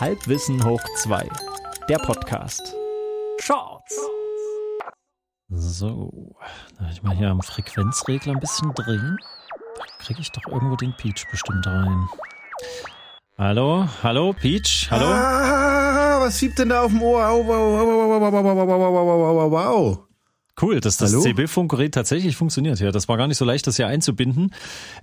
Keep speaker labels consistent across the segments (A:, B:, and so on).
A: Halbwissen hoch 2, der Podcast. Shorts! So, darf ich mal hier am Frequenzregler ein bisschen drehen? Da kriege ich doch irgendwo den Peach bestimmt rein. Hallo, hallo, Peach, hallo.
B: Ah, was schiebt denn da auf dem Ohr? Wow, wow, wow, wow, wow, wow, wow, wow.
A: Cool, dass das CB-Funkgerät tatsächlich funktioniert. Ja, das war gar nicht so leicht, das hier einzubinden.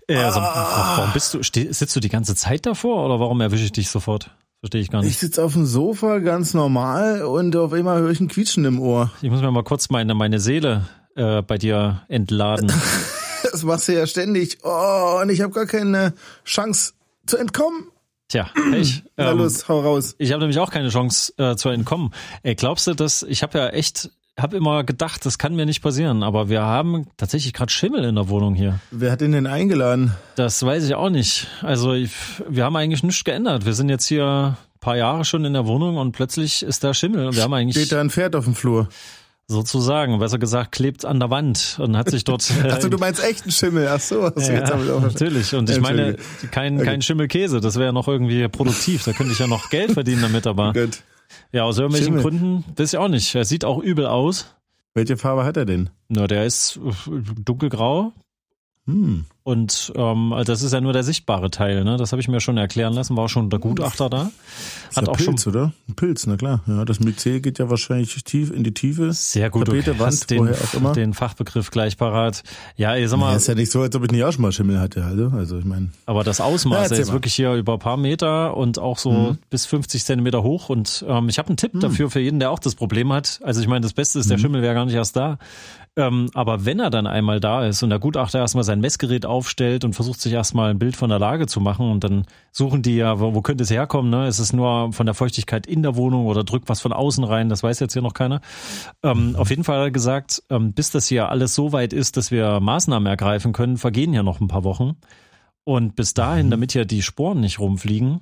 A: Äh, also, ah. warum bist du, sitzt du die ganze Zeit davor oder warum erwische ich dich sofort? Verstehe ich gar
B: Ich
A: nicht.
B: sitze auf dem Sofa ganz normal und auf einmal höre ich ein Quietschen im Ohr.
A: Ich muss mir mal kurz meine, meine Seele äh, bei dir entladen.
B: Das machst du ja ständig. Oh, und ich habe gar keine Chance zu entkommen.
A: Tja, ich,
B: Na
A: ähm,
B: los, hau raus.
A: ich habe nämlich auch keine Chance äh, zu entkommen. Ey, glaubst du, dass ich habe ja echt, habe immer gedacht, das kann mir nicht passieren, aber wir haben tatsächlich gerade Schimmel in der Wohnung hier.
B: Wer hat den denn eingeladen?
A: Das weiß ich auch nicht. Also ich, wir haben eigentlich nichts geändert. Wir sind jetzt hier ein paar Jahre schon in der Wohnung und plötzlich ist da Schimmel. Und wir haben eigentlich
B: Steht da ein Pferd auf dem Flur?
A: sozusagen, besser gesagt, klebt an der Wand und hat sich dort. Äh,
B: Achso, du meinst echten Schimmel. Ach so, hast
A: ja,
B: jetzt auch
A: natürlich. Und ich meine, kein,
B: Okay.
A: kein Schimmelkäse, das wäre ja noch irgendwie produktiv. Da könnte ich ja noch Geld verdienen damit, aber
B: Gut.
A: Ja, aus irgendwelchen
B: Schimmel.
A: Gründen, weiß ich auch nicht. Er sieht auch übel aus.
B: Welche Farbe hat er denn?
A: Na, der ist dunkelgrau.
B: Hm.
A: Und ähm, also das ist ja nur der sichtbare Teil, ne? Das habe ich mir schon erklären lassen, war auch schon der Gutachter da. Hat
B: ja
A: auch
B: Pilz,
A: schon
B: oder? Ein Pilz, na klar. Ja, das Myzel geht ja wahrscheinlich tief in die Tiefe.
A: Sehr gut,
B: Tapete,
A: du
B: Wand,
A: hast den,
B: auch immer.
A: den Fachbegriff gleich parat. Ja, ich sag
B: Ja,
A: mal,
B: ist ja nicht so, als ob ich nicht auch schon mal Schimmel hatte. Also, also ich meine.
A: aber das
B: Ja,
A: Ausmaß
B: erzähl
A: ist
B: mal.
A: wirklich hier über ein paar Meter und auch so
B: Mhm.
A: bis 50 Zentimeter hoch. Und ähm, ich habe einen Tipp dafür für jeden, der auch das Problem hat. Also ich meine, das Beste ist,
B: Mhm.
A: der Schimmel wäre gar nicht erst da. Ähm, aber wenn er dann einmal da ist und der Gutachter erstmal sein Messgerät aufstellt und versucht sich erstmal ein Bild von der Lage zu machen und dann suchen die ja, wo, wo könnte es herkommen? Ne? Ist es nur von der Feuchtigkeit in der Wohnung oder drückt was von außen rein? Das weiß jetzt hier noch keiner. Ähm, auf jeden Fall hat er gesagt, ähm, bis das hier alles so weit ist, dass wir Maßnahmen ergreifen können, vergehen ja noch ein paar Wochen. Und bis dahin, damit hier die Sporen nicht rumfliegen,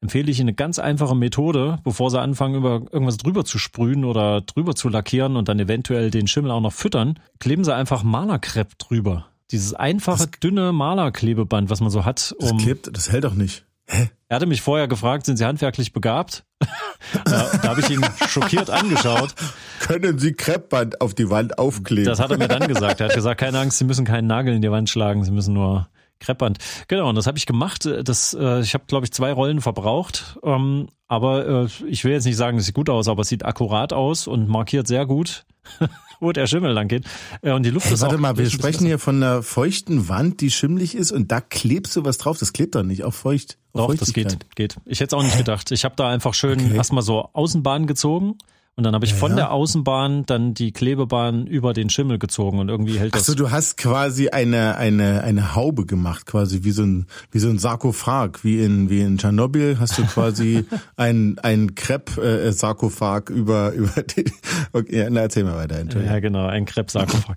A: empfehle ich Ihnen eine ganz einfache Methode, bevor Sie anfangen, über irgendwas drüber zu sprühen oder drüber zu lackieren und dann eventuell den Schimmel auch noch füttern, kleben Sie einfach Malerkrepp drüber. Dieses einfache, dünne Malerklebeband, was man so hat,
B: Das
A: um
B: klebt, das hält doch nicht. Hä?
A: er hatte mich vorher gefragt, sind Sie handwerklich begabt? da da habe ich ihn schockiert angeschaut.
B: Können Sie Kreppband auf die Wand aufkleben?
A: Das hat er mir dann gesagt. Er hat gesagt, keine Angst, Sie müssen keinen Nagel in die Wand schlagen, Sie müssen nur Kreppband. Genau, und das habe ich gemacht. Das, äh, ich habe, glaube ich, zwei Rollen verbraucht. Ähm, aber äh, ich will jetzt nicht sagen, es sieht gut aus, aber es sieht akkurat aus und markiert sehr gut, wo der Schimmel lang geht. Äh, und die Luft
B: Hey,
A: ist
B: warte
A: auch
B: mal, wir sprechen hier von einer feuchten Wand, die schimmlig ist und da klebst du was drauf. Das klebt doch nicht, auf feucht. Auf
A: Doch, das geht, geht. Ich hätte es auch nicht gedacht. Ich habe da einfach schön
B: Okay.
A: erstmal so Außenbahn gezogen und dann habe ich
B: Ja,
A: von
B: ja.
A: der Außenbahn dann die Klebebahn über den Schimmel gezogen und irgendwie hält das.
B: Achso, du hast quasi eine, eine, eine Haube gemacht, quasi wie so ein, wie so ein Sarkophag, wie in, wie in Tschernobyl hast du quasi ein, ein Krepp-Sarkophag über, über die, okay, na, erzähl mal weiter, Entschuldigung.
A: Ja, genau, ein Krebssarkophag.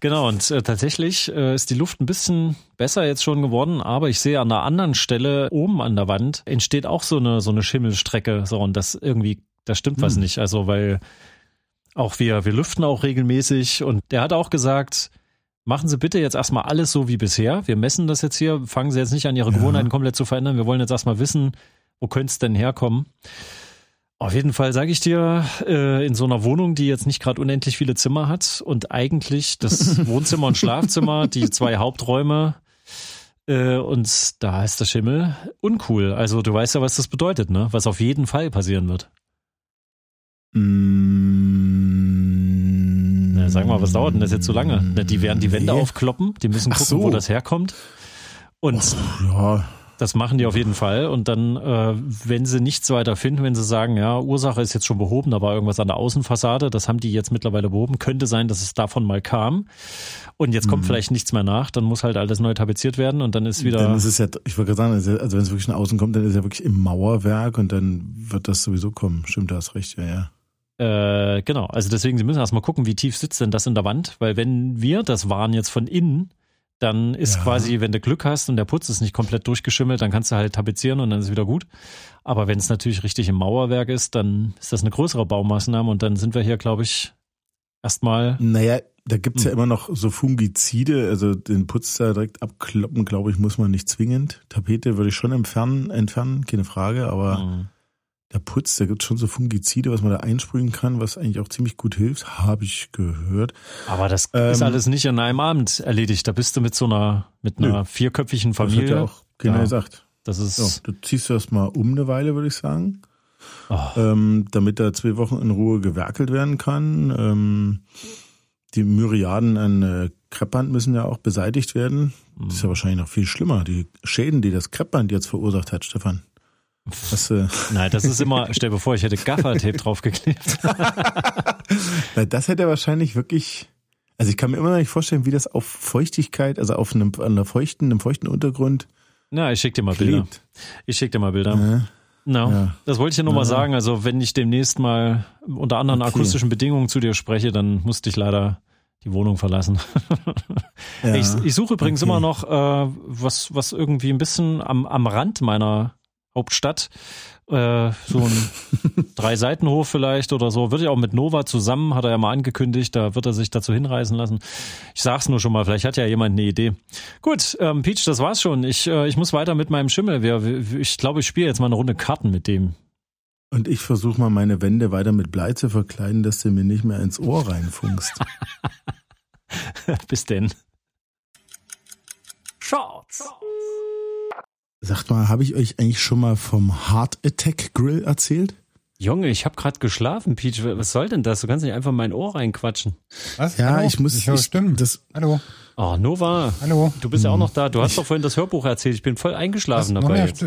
A: genau, und äh, tatsächlich äh, ist die Luft ein bisschen besser jetzt schon geworden, aber ich sehe an einer anderen Stelle oben an der Wand entsteht auch so eine so eine Schimmelstrecke so und das irgendwie da stimmt was nicht, also weil auch wir wir lüften auch regelmäßig und der hat auch gesagt, machen Sie bitte jetzt erstmal alles so wie bisher. Wir messen das jetzt hier, fangen Sie jetzt nicht an Ihre
B: Ja.
A: Gewohnheiten komplett zu verändern. Wir wollen jetzt erstmal wissen, wo könnte es denn herkommen? Auf jeden Fall sage ich dir, äh, in so einer Wohnung, die jetzt nicht gerade unendlich viele Zimmer hat und eigentlich das Wohnzimmer und Schlafzimmer, die zwei Haupträume äh, und da ist der Schimmel uncool. Also du weißt ja, was das bedeutet, ne? Was auf jeden Fall passieren wird.
B: Mm,
A: Na, sag mal, was dauert denn das jetzt so lange? Na, die werden die Wände
B: Nee.
A: aufkloppen, die müssen gucken,
B: so.
A: wo das herkommt. Und
B: Ja,
A: Das machen die auf jeden Fall. Und dann, äh, wenn sie nichts weiter finden, wenn sie sagen, ja, Ursache ist jetzt schon behoben, da war irgendwas an der Außenfassade, das haben die jetzt mittlerweile behoben, könnte sein, dass es davon mal kam. Und jetzt
B: Mhm.
A: kommt vielleicht nichts mehr nach, dann muss halt alles neu tapeziert werden und dann ist wieder.
B: dann ist es ja, ich wollte gerade sagen, also wenn es wirklich nach außen kommt, dann ist es ja wirklich im Mauerwerk und dann wird das sowieso kommen. Stimmt, du hast recht, ja, ja.
A: Äh, genau, also deswegen, sie müssen erstmal gucken, wie tief sitzt denn das in der Wand, weil wenn wir das waren jetzt von innen, dann ist
B: Ja.
A: quasi, wenn du Glück hast und der Putz ist nicht komplett durchgeschimmelt, dann kannst du halt tapezieren und dann ist wieder gut. Aber wenn es natürlich richtig im Mauerwerk ist, dann ist das eine größere Baumaßnahme und dann sind wir hier, glaube ich, erstmal.
B: Naja, da gibt's ja
A: Hm.
B: immer noch so Fungizide, also den Putz da direkt abkloppen, glaube ich, muss man nicht zwingend. Tapete würde ich schon entfernen, entfernen, keine Frage, aber
A: Mhm.
B: Der Putz, da gibt es schon so Fungizide, was man da einsprühen kann, was eigentlich auch ziemlich gut hilft, habe ich gehört.
A: Aber das ähm, ist alles nicht in einem Abend erledigt. Da bist du mit so einer, mit einer nö. vierköpfigen Familie. Das hat
B: ja auch genau ja, gesagt.
A: Das ist.
B: Ja, du ziehst das mal um eine Weile, würde ich sagen. Oh. Ähm, damit da zwei Wochen in Ruhe gewerkelt werden kann. Ähm, die Myriaden an äh, Kreppband müssen ja auch beseitigt werden. Das ist ja mhm. wahrscheinlich noch viel schlimmer. Die Schäden, die das Kreppband jetzt verursacht hat, Stefan.
A: Was, äh Nein, das ist immer, stell dir vor, ich hätte Gaffertape draufgeklebt.
B: das hätte er wahrscheinlich wirklich, also ich kann mir immer noch nicht vorstellen, wie das auf Feuchtigkeit, also auf einem, einer feuchten, einem feuchten Untergrund.
A: Na, ich schick dir mal Bilder. Ich schick dir mal Bilder. Ja. No. Ja. Das wollte ich ja nur ja. mal sagen. Also wenn ich demnächst mal unter anderen okay. akustischen Bedingungen zu dir spreche, dann musste ich leider die Wohnung verlassen. ja. ich, ich suche übrigens okay. immer noch äh, was, was irgendwie ein bisschen am, am Rand meiner Hauptstadt. Äh, so ein drei Seitenhof vielleicht oder so. Wird ja auch mit Nova zusammen, hat er ja mal angekündigt. Da wird er sich dazu hinreißen lassen. Ich sag's nur schon mal, vielleicht hat ja jemand eine Idee. Gut, ähm, Peach, das war's schon. Ich, äh, ich muss weiter mit meinem Schimmel. Ich glaube, ich spiele jetzt mal eine Runde Karten mit dem.
B: Und ich versuche mal meine Wände weiter mit Blei zu verkleiden, dass du mir nicht mehr ins Ohr reinfunkst.
A: Bis denn. Shorts.
B: Sagt mal, habe ich euch eigentlich schon mal vom Heart Attack Grill erzählt?
A: Junge, ich habe gerade geschlafen, Peach. Was soll denn das? Du kannst nicht einfach in mein Ohr reinquatschen.
B: Was? Ja, Hallo? ich muss.
C: Ich höre Stimmen. Das,
B: Hallo.
A: Oh, Nova.
C: Hallo.
A: Du bist ja auch noch da. Du hast doch vorhin das Hörbuch erzählt. Ich bin voll eingeschlafen dabei.
C: Jetzt.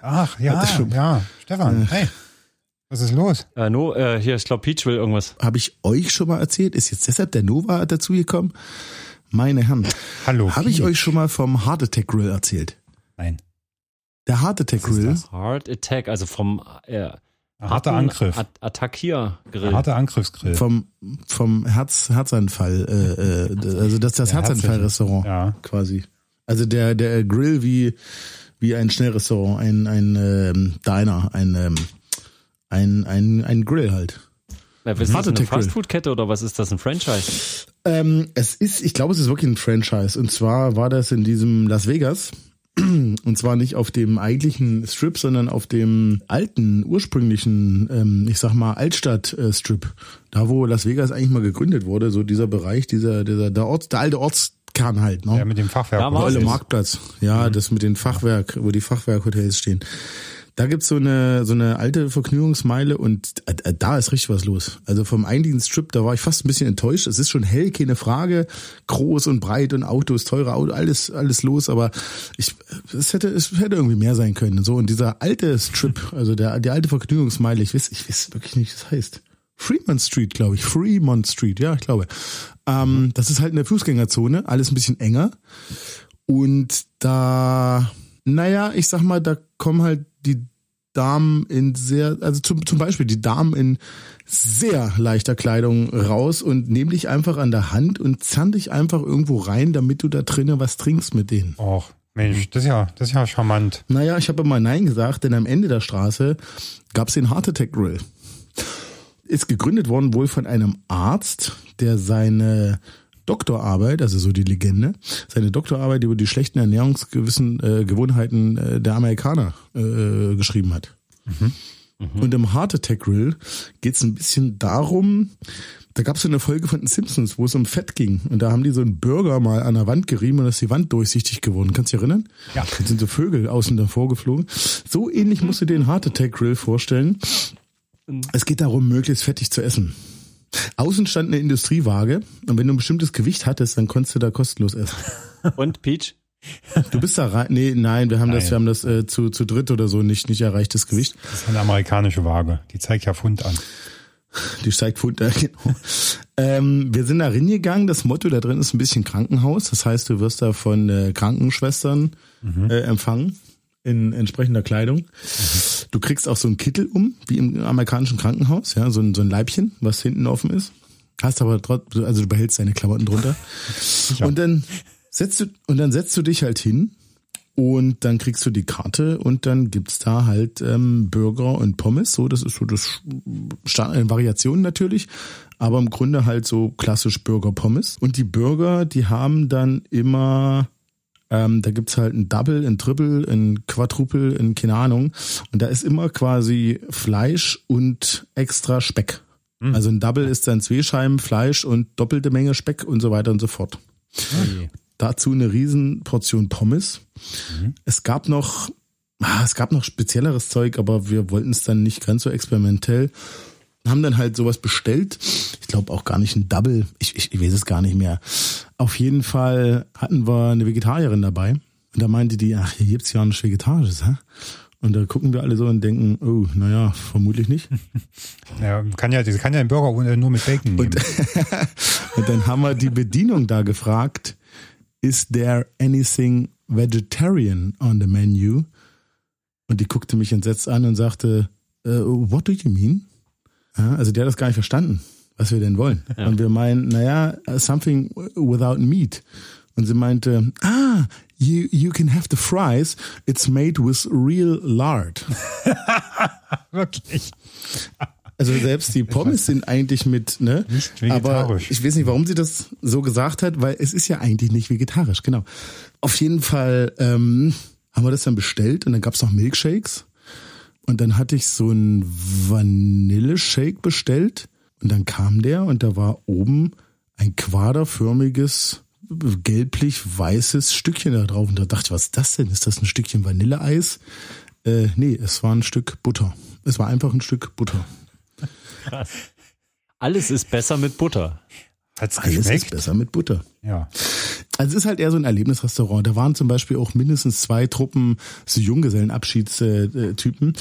C: Ach, ja, ja. Stefan, hey. Was ist los?
A: Äh, no, äh, hier, ich glaube, Peach will irgendwas.
B: Habe ich euch schon mal erzählt? Ist jetzt deshalb der Nova dazugekommen? Meine Herren.
C: Hallo.
B: Habe ich euch schon mal vom Heart Attack Grill erzählt?
C: Nein.
B: Der Heart Attack Grill.
A: Heart Attack, also vom äh,
C: harter Angriff.
A: At Attackiergrill.
C: Harter Angriffsgrill.
B: Vom vom Herz Herzanfall, äh, äh, also das das Herzanfall-Restaurant
C: ja.
B: quasi. Also der der Grill wie wie ein Schnellrestaurant, ein ein ähm, Diner, ein ähm, ein ein ein Grill halt.
A: Ja, ist das eine Fastfood-Kette oder was ist das, ein Franchise?
B: Ähm, es ist, ich glaube, es ist wirklich ein Franchise. Und zwar war das in diesem Las Vegas. Und zwar nicht auf dem eigentlichen Strip, sondern auf dem alten, ursprünglichen, ähm, ich sag mal, Altstadt-Strip. Da, wo Las Vegas eigentlich mal gegründet wurde, so dieser Bereich, dieser, dieser, der Ort, der alte Ortskern halt, ne?
C: Ja, mit dem Fachwerk.
B: Der alte Marktplatz. Ja, mhm. das mit den Fachwerk, wo die Fachwerkhotels stehen. Da gibt's so eine so eine alte Vergnügungsmeile und äh, da ist richtig was los. Also vom eigentlichen Strip, da war ich fast ein bisschen enttäuscht. Es ist schon hell, keine Frage, groß und breit und Autos, teure Autos, alles alles los, aber ich es hätte es hätte irgendwie mehr sein können. So und dieser alte Strip, also der die alte Vergnügungsmeile, ich weiß ich weiß wirklich nicht, was das heißt. Fremont Street, glaube ich. Fremont Street, ja, ich glaube. Ähm, das ist halt eine Fußgängerzone, alles ein bisschen enger. Und da, naja, ich sag mal, da kommen halt die Damen in sehr, also zum, zum Beispiel die Damen in sehr leichter Kleidung raus und nehmen dich einfach an der Hand und zahn dich einfach irgendwo rein, damit du da drinnen was trinkst mit denen.
C: Och, Mensch, das ist ja, das ist ja charmant.
B: Naja, ich habe mal Nein gesagt, denn am Ende der Straße gab es den Heart Attack Grill. Ist gegründet worden wohl von einem Arzt, der seine Doktorarbeit, also so die Legende, seine Doktorarbeit über die schlechten Ernährungsgewissen äh, Gewohnheiten äh, der Amerikaner äh, geschrieben hat. Mhm. Mhm. Und im Heart Attack Grill geht es ein bisschen darum, da gab es so eine Folge von den Simpsons, wo es um Fett ging. Und da haben die so einen Burger mal an der Wand gerieben und ist die Wand durchsichtig geworden. Kannst du dich erinnern?
C: Ja.
B: Da sind so Vögel außen davor geflogen. So ähnlich musst du dir den Heart Attack Grill vorstellen. Mhm. Es geht darum, möglichst fettig zu essen. Außen stand eine Industriewaage und wenn du ein bestimmtes Gewicht hattest, dann konntest du da kostenlos essen.
A: Und Peach?
B: Du bist da rein? Nee, nein, wir haben nein. das, wir haben das äh, zu, zu dritt oder so nicht, nicht erreichtes Gewicht.
C: Das ist eine amerikanische Waage. Die zeigt ja Pfund an.
B: Die zeigt Pfund, an, genau. ähm, wir sind da reingegangen. Das Motto da drin ist ein bisschen Krankenhaus. Das heißt, du wirst da von äh, Krankenschwestern mhm. äh, empfangen in entsprechender Kleidung. Du kriegst auch so einen Kittel um, wie im amerikanischen Krankenhaus, ja, so ein, so ein Leibchen, was hinten offen ist. Hast aber trotzdem, also du behältst deine Klamotten drunter. Und dann setzt du, und dann setzt du dich halt hin und dann kriegst du die Karte und dann gibt's da halt ähm, Burger und Pommes. So, das ist so das Start in Variationen natürlich, aber im Grunde halt so klassisch Burger Pommes. Und die Burger, die haben dann immer Ähm, da gibt's halt ein Double, ein Triple, ein Quadruple, ein keine Ahnung. Und da ist immer quasi Fleisch und extra Speck. Mhm. Also ein Double ist dann zwei Scheiben Fleisch und doppelte Menge Speck und so weiter und so fort. Okay. Dazu eine riesen Portion Pommes. Mhm. Es gab noch, ah, es gab noch spezielleres Zeug, aber wir wollten es dann nicht ganz so experimentell haben dann halt sowas bestellt. Ich glaube auch gar nicht ein Double. Ich, ich, ich weiß es gar nicht mehr. Auf jeden Fall hatten wir eine Vegetarierin dabei. Und da meinte die, ach, hier gibt's ja nichts Vegetarisches, hä? Und da gucken wir alle so und denken, oh, naja, vermutlich nicht.
C: Ja, kann ja, kann ja ein Burger nur mit Bacon nehmen.
B: Und, und dann haben wir die Bedienung da gefragt, is there anything vegetarian on the menu? Und die guckte mich entsetzt an und sagte, uh, what do you mean? Ja, also der hat das gar nicht verstanden, was wir denn wollen. Ja. Und wir meinen, naja, something without meat. Und sie meinte, ah, you, you can have the fries. It's made with real lard.
C: Wirklich.
B: Also selbst die Pommes sind eigentlich mit, ne?
C: Nicht vegetarisch.
B: Aber ich weiß nicht, warum sie das so gesagt hat, weil es ist ja eigentlich nicht vegetarisch, genau. Auf jeden Fall ähm, haben wir das dann bestellt und dann gab's noch Milkshakes. Und dann hatte ich so einen Vanilleshake bestellt und dann kam der und da war oben ein quaderförmiges, gelblich-weißes Stückchen da drauf. Und da dachte ich, was ist das denn? Ist das ein Stückchen Vanilleeis? Äh, nee, es war ein Stück Butter. Es war einfach ein Stück Butter.
A: Krass. Alles ist besser mit Butter.
B: Hat's Alles ist besser mit Butter.
C: Ja.
B: Also es ist halt eher so ein Erlebnisrestaurant. Da waren zum Beispiel auch mindestens zwei Truppen so Junggesellenabschiedstypen.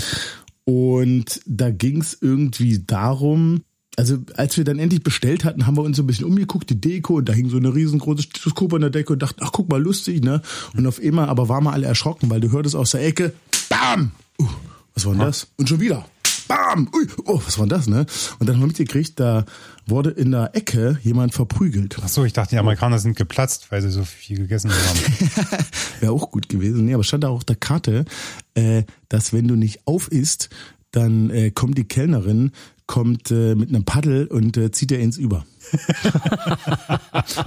B: Und da ging es irgendwie darum, also als wir dann endlich bestellt hatten, haben wir uns so ein bisschen umgeguckt, die Deko, und da hing so eine riesengroße Stethoskop an der Decke und dachten, ach guck mal, lustig, ne? Und auf immer, aber waren wir alle erschrocken, weil du hörtest aus der Ecke, BAM! Uh, was war denn das? Und schon wieder. Bam! Ui, oh, was war das, ne? Und dann haben wir mitgekriegt, da wurde in der Ecke jemand verprügelt.
C: Ach so, ich dachte, die Amerikaner sind geplatzt, weil sie so viel gegessen haben.
B: Wäre auch gut gewesen. Nee, aber stand da auch auf der Karte, äh, dass wenn du nicht auf isst, dann äh, kommt die Kellnerin, kommt äh, mit einem Paddel und äh, zieht er ins Über.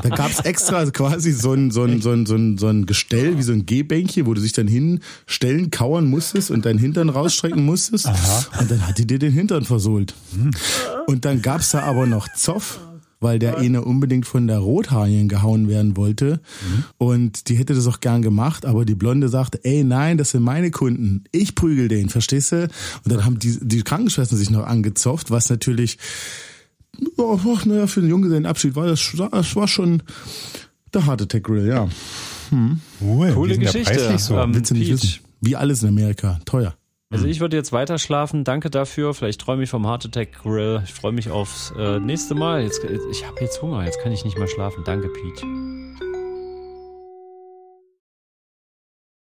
B: da gab's extra quasi so ein, so, ein, so, ein, so, ein, so ein Gestell, wie so ein Gehbänkchen, wo du dich dann hinstellen, kauern musstest und deinen Hintern rausstrecken musstest. Aha. Und dann hat die dir den Hintern versohlt. Und dann gab's da aber noch Zoff weil der eine unbedingt von der Rothaarien gehauen werden wollte. Mhm. Und die hätte das auch gern gemacht, aber die Blonde sagte, ey, nein, das sind meine Kunden. Ich prügel den, verstehst du? Und dann haben die, die Krankenschwestern sich noch angezopft, was natürlich, oh, oh, naja, für den Junggesellenabschied war das, das war schon der Heart Attack Grill, ja.
A: Hm. Cool, Coole Geschichte.
B: So. Ähm, Willst du nicht wissen? Wie alles in Amerika. Teuer.
A: Also mhm. ich würde jetzt weiter schlafen. Danke dafür. Vielleicht träume ich vom Heart Attack Grill. Ich freue mich aufs äh, nächste Mal. Jetzt, ich habe jetzt Hunger. Jetzt kann ich nicht mehr schlafen. Danke, Pete.